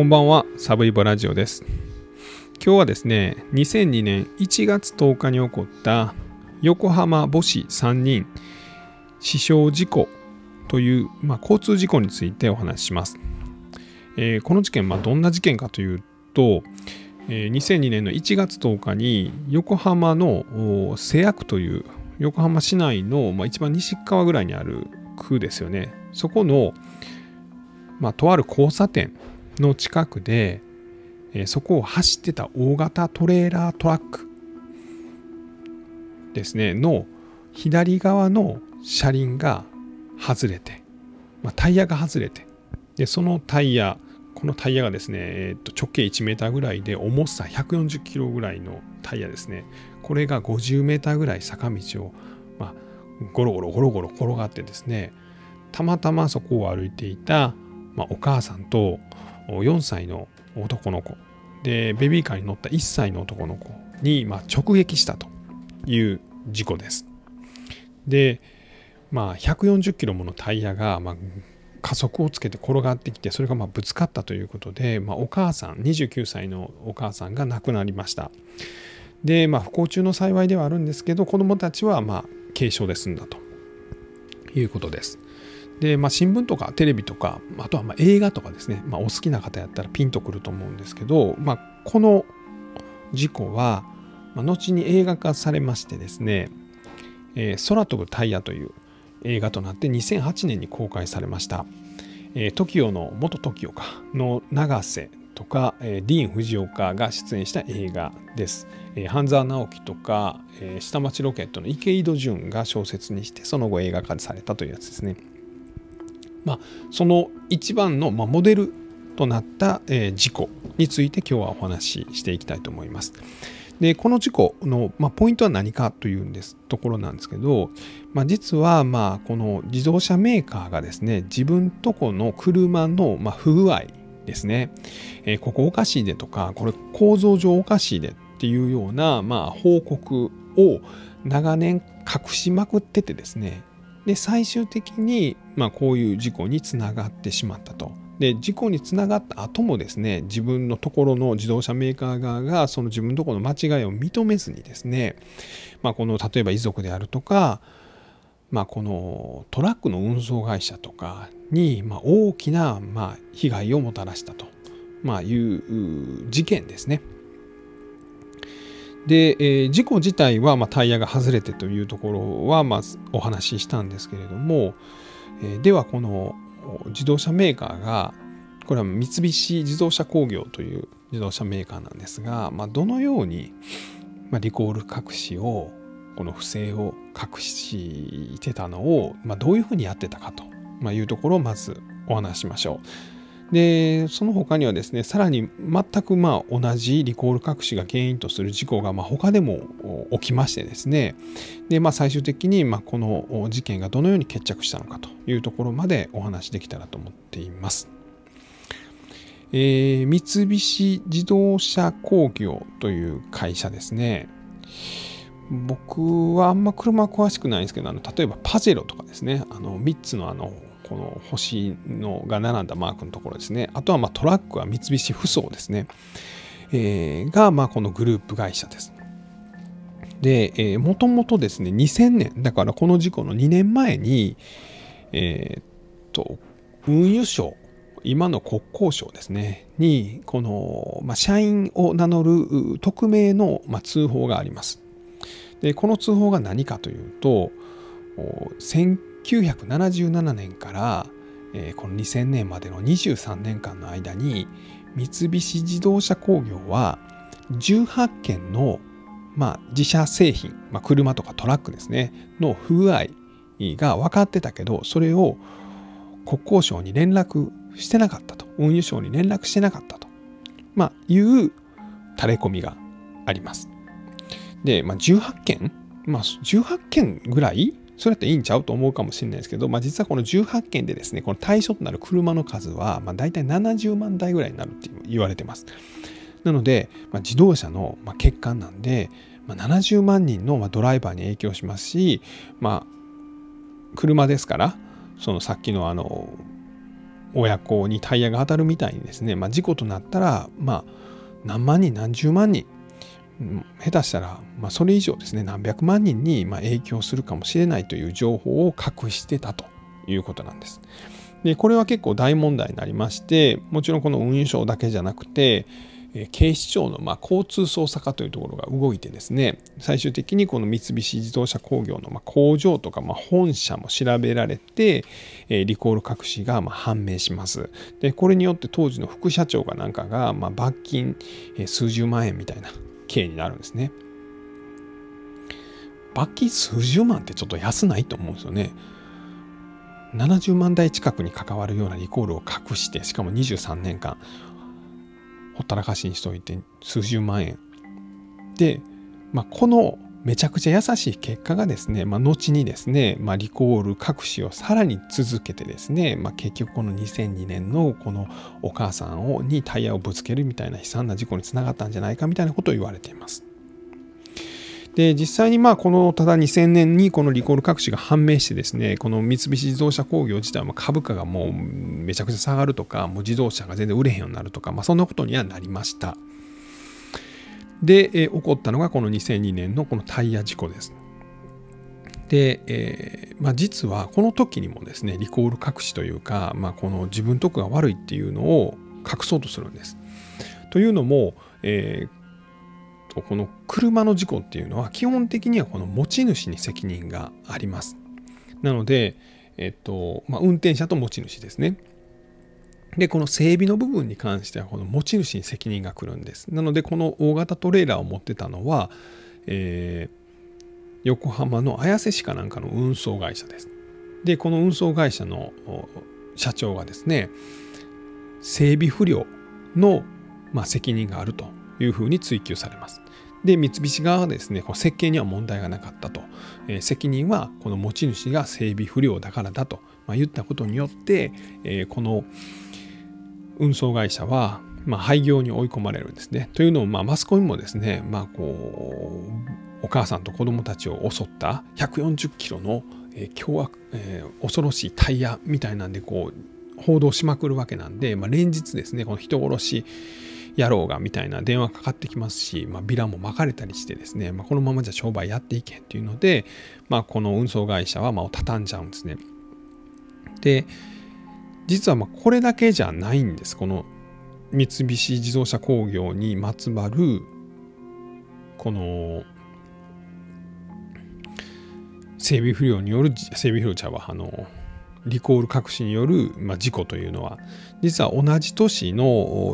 こんばんは、サブイボラジオです。今日はですね、2002年1月10日に起こった横浜母子3人死傷事故という、まあ、交通事故についてお話しします。えーこの事件、まあ、どんな事件かというと、えー2002年の1月10日に横浜の瀬谷区という横浜市内の、まあ、一番西側ぐらいにある区ですよね。そこの、まあ、とある交差点の近くで、えそこを走ってた大型トレーラートラックですねの左側の車輪が外れて、まあ、タイヤが外れてでそのタイヤこのタイヤがですね、えーと直径1メーターぐらいで重さ140キロぐらいのタイヤですね。これが50メーターぐらい坂道を、まあ、ゴロゴロゴロゴロ転がってですねたまたまそこを歩いていた、まあ、お母さんと4歳の男の子でベビーカーに乗った1歳の男の子に、ま、直撃したという事故です。で、まあ、140キロものタイヤが、ま、加速をつけて転がってきてそれがまぶつかったということで、ま、お母さん29歳のお母さんが亡くなりました。で、まあ、不幸中の幸いではあるんですけど子どもたちはま軽傷で済んだということです。で、まあ、新聞とかテレビとかあとはま映画とかですね、まあ、お好きな方やったらピンとくると思うんですけど、まあ、この事故は、ま、後に映画化されましてですね「えー空飛ぶタイヤ」という映画となって2008年に公開されました。え TOKIO の元 TOKIO かの永瀬とか、えーディーン・フジオカが出演した映画です。えー半沢直樹とか、えー下町ロケットの池井戸潤が小説にしてその後映画化されたというやつですね。まあ、その一番の、ま、モデルとなった、え事故について今日はお話ししていきたいと思います。でこの事故の、ま、ポイントは何かというんですところなんですけど、まあ、実はまあこの自動車メーカーがですね自分とこの車の、ま、不具合ですね、えここおかしいでとかこれ構造上おかしいでっていうような、まあ、報告を長年隠しまくっててですねで最終的に、まあ、こういう事故につながってしまったと。で事故につながった後もですね自分のところの自動車メーカー側がその自分のところの間違いを認めずにですね、まあ、この例えば遺族であるとか、まあ、このトラックの運送会社とかに、ま、大きな、ま、被害をもたらしたと、ま、いう事件ですね。で、えー事故自体は、まあ、タイヤが外れてというところは、まあ、お話ししたんですけれども、えーではこの自動車メーカーがこれは三菱自動車工業という自動車メーカーなんですが、まあ、どのように、ま、リコール隠しをこの不正を隠してたのを、まあ、どういうふうにやってたかと、ま、いうところをまずお話ししましょう。でその他にはですねさらに全くまあ同じリコール隠しが原因とする事故がま他でも起きましてですねで、まあ、最終的にまあこの事件がどのように決着したのかというところまでお話できたらと思っています。えー三菱自動車工業という会社ですね。僕はあんま車詳しくないんですけどあの例えばパジェロとかですねあの3つのあのこの星のが並んだマークのところですね。あとはまトラックは三菱ふそうですね、えーがまこのグループ会社です。で、えー、もともとですね2000年。だからこの事故の2年前にえーっと運輸省今の国交省ですね。にこの、まあ、社員を名乗る匿名の、まあ、通報があります。でこの通報が何かというと1977年から、えーこの2000年までの23年間の間に三菱自動車工業は18件の、まあ、自社製品、まあ、車とかトラックですねの不具合が分かってたけどそれを国交省に連絡してなかったと運輸省に連絡してなかったと、まあ、いうタレコミがあります。で、まあ、18件、まあ、18件ぐらいそれっていいんちゃうと思うかもしれないですけど、まあ、実はこの18件でですねこの対象となる車の数は、まあ、大体70万台ぐらいになるって言われてます。なので、まあ、自動車の欠陥なんで、まあ、70万人のドライバーに影響しますし、まあ、車ですからそのさっきのあの親子にタイヤが当たるみたいにですね、まあ、事故となったら、まあ、何万人何十万人下手したら、まあ、それ以上ですね何百万人にま影響するかもしれないという情報を隠してたということなんです。でこれは結構大問題になりましてもちろんこの運輸省だけじゃなくて警視庁のま交通捜査課というところが動いてですね最終的にこの三菱自動車工業のま工場とかま本社も調べられてリコール隠しがま判明しますでこれによって当時の副社長がなんかがま罰金数十万円みたいな刑になるんですね。罰金数十万ってちょっと安ないと思うんですよね。70万台近くに関わるようなリコールを隠してしかも23年間ほったらかしにしておいて数十万円。で、まあ、このめちゃくちゃ優しい結果がですね、まあ、後にですね、まあ、リコール隠しをさらに続けてですね、まあ、結局この2002年のこのお母さんをにタイヤをぶつけるみたいな悲惨な事故につながったんじゃないかみたいなことを言われています。で実際にまあこのただ2000年にこのリコール隠しが判明してですねこの三菱自動車工業自体は株価がもうめちゃくちゃ下がるとかもう自動車が全然売れへんようになるとか、まあ、そんなことにはなりましたで、え起こったのがこの2002年のこのタイヤ事故ですで、えーまあ、実はこの時にもですねリコール隠しというか、まあ、この自分とこが悪いっていうのを隠そうとするんですというのも、えー、この車の事故っていうのは基本的にはこの持ち主に責任があります。なので、えっとまあ、運転者と持ち主ですね。で、この整備の部分に関してはこの持ち主に責任が来るんです。なので、この大型トレーラーを持ってたのは、えー、横浜の綾瀬市かなんかの運送会社です。で、この運送会社の社長がですね、整備不良の、まあ、責任があるというふうに追及されます。で、三菱側はですね、こ設計には問題がなかったと。えー、責任はこの持ち主が整備不良だからだと、まあ、言ったことによって、えー、この運送会社は、まあ、廃業に追い込まれるんですね。というのも、まあ、マスコミもですね、まあ、こう、お母さんと子供たちを襲った140キロの、えー、凶悪、えー、恐ろしいタイヤみたいなんで、こう、報道しまくるわけなんで、まあ、連日ですね、この人殺し、やろうがみたいな電話かかってきますし、まあ、ビラも巻かれたりしてですね、まあ、このままじゃ商売やっていけんっていうので、まあ、この運送会社はまあ畳んじゃうんですね。で実はまこれだけじゃないんです。この三菱自動車工業にまつわるこの整備不良による整備不良茶はあのリコール隠しによる、ま、事故というのは実は同じ年の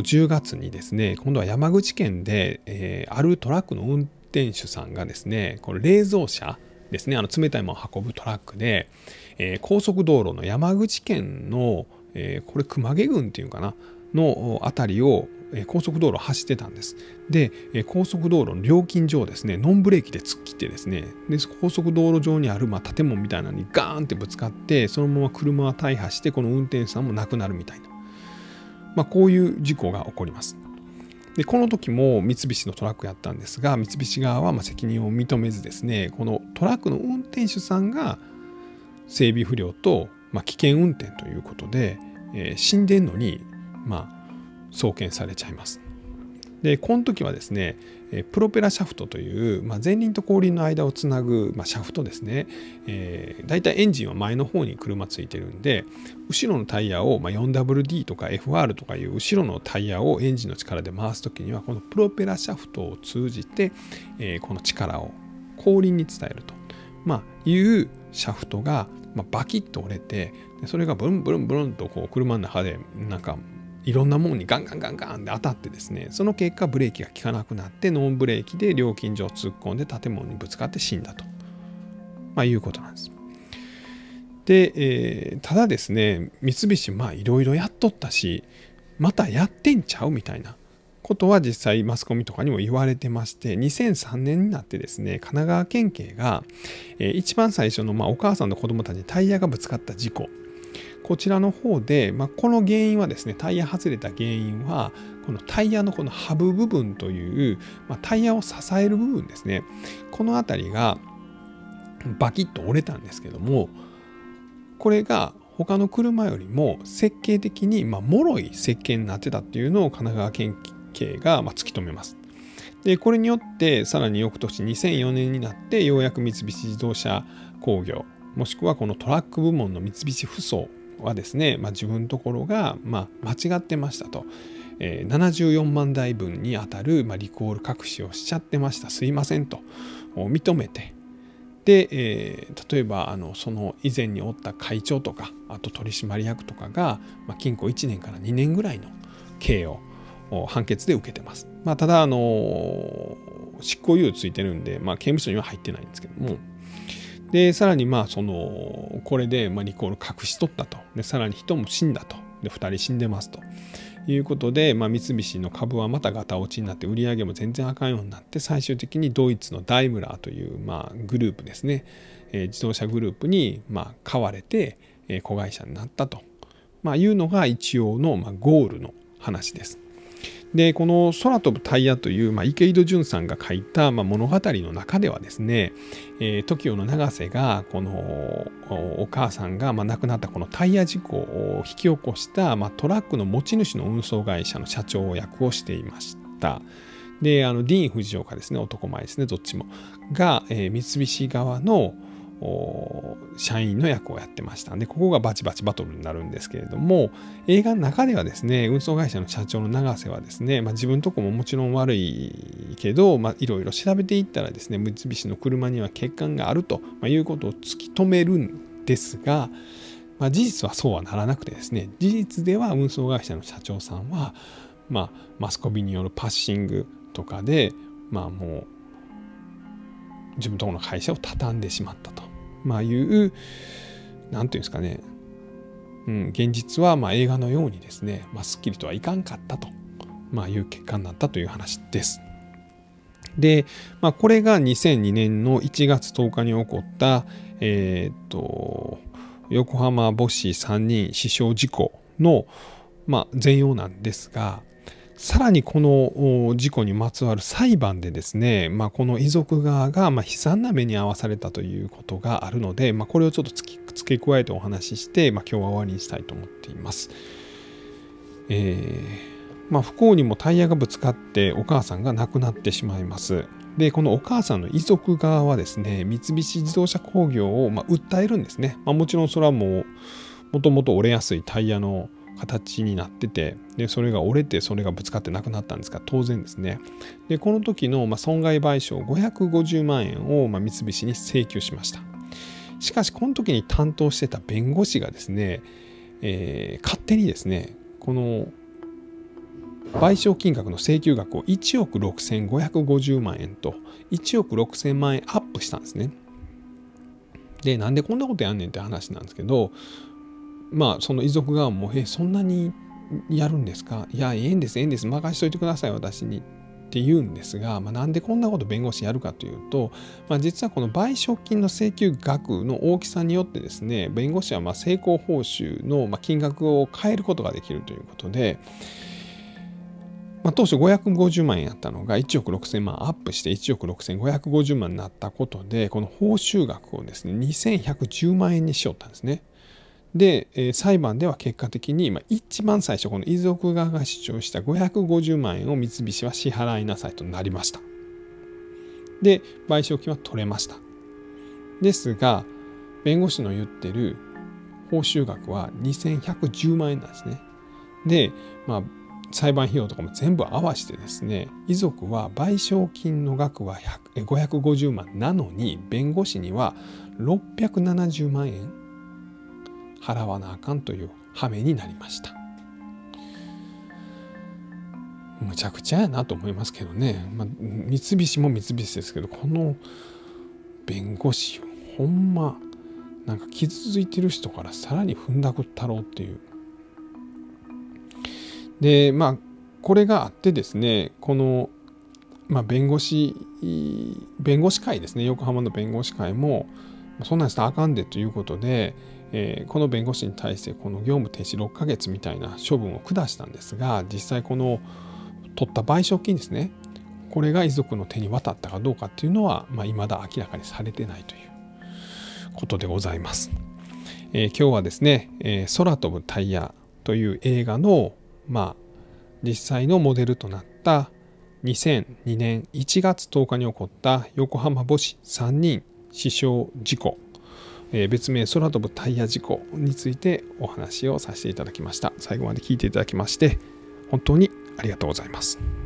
10月にですね今度は山口県で、えー、あるトラックの運転手さんがですねこの冷蔵車ですねあの冷たいものを運ぶトラックで、えー、高速道路の山口県の、えー、これ熊毛郡っていうかな？の辺りを高速道路走ってたんです。で、高速道路の料金所をですね、ノンブレーキで突っ切ってですね、で高速道路上にあるまあ建物みたいなのにガーンってぶつかって、そのまま車は大破して、この運転手さんも亡くなるみたいな、まあ、こういう事故が起こります。でこの時も三菱のトラックやったんですが三菱側はま責任を認めずですねこのトラックの運転手さんが整備不良と、ま危険運転ということで、えー、死んでんのにまあ、送検されちゃいます。でこの時はですねプロペラシャフトという、まあ、前輪と後輪の間をつなぐ、まあ、シャフトですね、えー、だいたいエンジンは前の方に車ついてるんで後ろのタイヤを、まあ、4WD とか FR とかいう後ろのタイヤをエンジンの力で回す時にはこのプロペラシャフトを通じて、えー、この力を後輪に伝えると、まあ、いうシャフトが、まあ、バキッと折れてそれがブルンブルンブルンとこう車の中でなんかいろんなものにガンガンガンガンって当たってですねその結果ブレーキが効かなくなってノンブレーキで料金所を突っ込んで建物にぶつかって死んだと、まあ、いうことなんです。で、えー、ただですね三菱まあいろいろやっとったしまたやってんちゃうみたいなことは実際マスコミとかにも言われてまして2003年になってですね神奈川県警が、えー、一番最初の、ま、お母さんの子供たちにタイヤがぶつかった事故。こちらの方で、まあ、この原因はですねタイヤ外れた原因はこのタイヤのこのハブ部分という、まあ、タイヤを支える部分ですね。この辺りがバキッと折れたんですけどもこれが他の車よりも設計的にまあ脆い設計になってたっていうのを神奈川県警がま突き止めます。でこれによってさらに翌年2004年になってようやく三菱自動車工業もしくはこのトラック部門の三菱ふそはですね、まあ、自分のところがま間違ってましたと、えー、74万台分にあたるまリコール隠しをしちゃってました。すいませんと。認めて。で、えー、例えばあのその以前におった会長とかあと取締役とかが、まあ、禁錮1年から2年ぐらいの刑を判決で受けてます。まあ、ただあの執行猶予ついてるんで、まあ、刑務所には入ってないんですけども。でさらにまあそのこれでまあリコール隠し取ったと。でさらに人も死んだと。で2人死んでますと。いうことで、まあ、三菱の株はまたガタ落ちになって売り上げも全然あかんようになって最終的にドイツのダイムラーという、まあ、グループですね、えー、自動車グループに、まあ、買われて、えー、子会社になったと、まあ、いうのが一応の、まあ、ゴールの話です。でこの「空飛ぶタイヤ」という、まあ、池井戸潤さんが書いた、まあ、物語の中ではですね、えー、TOKIO の永瀬がこのお母さんが、まあ、亡くなったこのタイヤ事故を引き起こした、まあ、トラックの持ち主の運送会社の社長役をしていました。であのディーン・フジオカですね男前ですねどっちもが、えー、三菱側の社員の役をやってました。でここがバチバチバトルになるんですけれども映画の中ではですね運送会社の社長の永瀬はですね、まあ、自分とこももちろん悪いけどいろいろ調べていったらですね三菱の車には欠陥があるということを突き止めるんですが、まあ、事実はそうはならなくてですね事実では運送会社の社長さんは、まあ、マスコミによるパッシングとかでまあもう自分とこの会社を畳んでしまったと、まあ、いう何ていうんですかね、うん、現実はま映画のようにですね、まあ、すっきりとはいかんかったと、まあ、いう結果になったという話です。で、まあ、これが2002年の1月10日に起こった、えー、っと横浜母子3人死傷事故の、まあ、全容なんですが、さらにこの事故にまつわる裁判でですね、まあ、この遺族側がま悲惨な目に遭わされたということがあるので、まあ、これをちょっと付け加えてお話しして、まあ、今日は終わりにしたいと思っています。えー、ま、不幸にもタイヤがぶつかってお母さんが亡くなってしまいます。で、このお母さんの遺族側はですね、三菱自動車工業をま訴えるんですね。ま、もちろんそれはもう、もともと折れやすいタイヤの形になっててでそれが折れてそれがぶつかってなくなったんですが当然ですね。でこの時のま損害賠償550万円をま三菱に請求しました。しかしこの時に担当してた弁護士がですね、えー、勝手にですねこの賠償金額の請求額を1億6550万円と1億6000万円アップしたんですね。でなんでこんなことやんねんって話なんですけどまあその遺族側も「えそんなにやるんですか？いやええんですええんです任しといてください私に」って言うんですが、まあ、なんでこんなこと弁護士やるかというと、まあ、実はこの賠償金の請求額の大きさによってですね弁護士はま成功報酬のま金額を変えることができるということで、まあ、当初550万円やったのが1億6000万アップして1億6550万になったことでこの報酬額をですね2110万円にしよったんですね。で、えー、裁判では結果的に、まあ、一番最初この遺族側が主張した550万円を三菱は支払いなさいとなりました。で賠償金は取れました。ですが弁護士の言ってる報酬額は2110万円なんですね。で、まあ、裁判費用とかも全部合わせてですね遺族は賠償金の額は550万なのに弁護士には670万円払わなあかんという羽目になりました。むちゃくちゃやなと思いますけどね、まあ、三菱も三菱ですけどこの弁護士ほんまなんか傷ついてる人からさらに踏んだくったろうっていう。でまあこれがあってですねこの、まあ、弁護士弁護士会ですね。横浜の弁護士会もそんなんしたらあかんでということでえー、この弁護士に対してこの業務停止6ヶ月みたいな処分を下したんですが実際この取った賠償金ですねこれが遺族の手に渡ったかどうかっていうのは、まあ、未だ明らかにされてないということでございます。えー、今日はですね、えー、空飛ぶタイヤという映画の、まあ、実際のモデルとなった2002年1月10日に起こった横浜母子3人死傷事故、え、別名空飛ぶタイヤ事故についてお話をさせていただきました。最後まで聞いていただきまして本当にありがとうございます。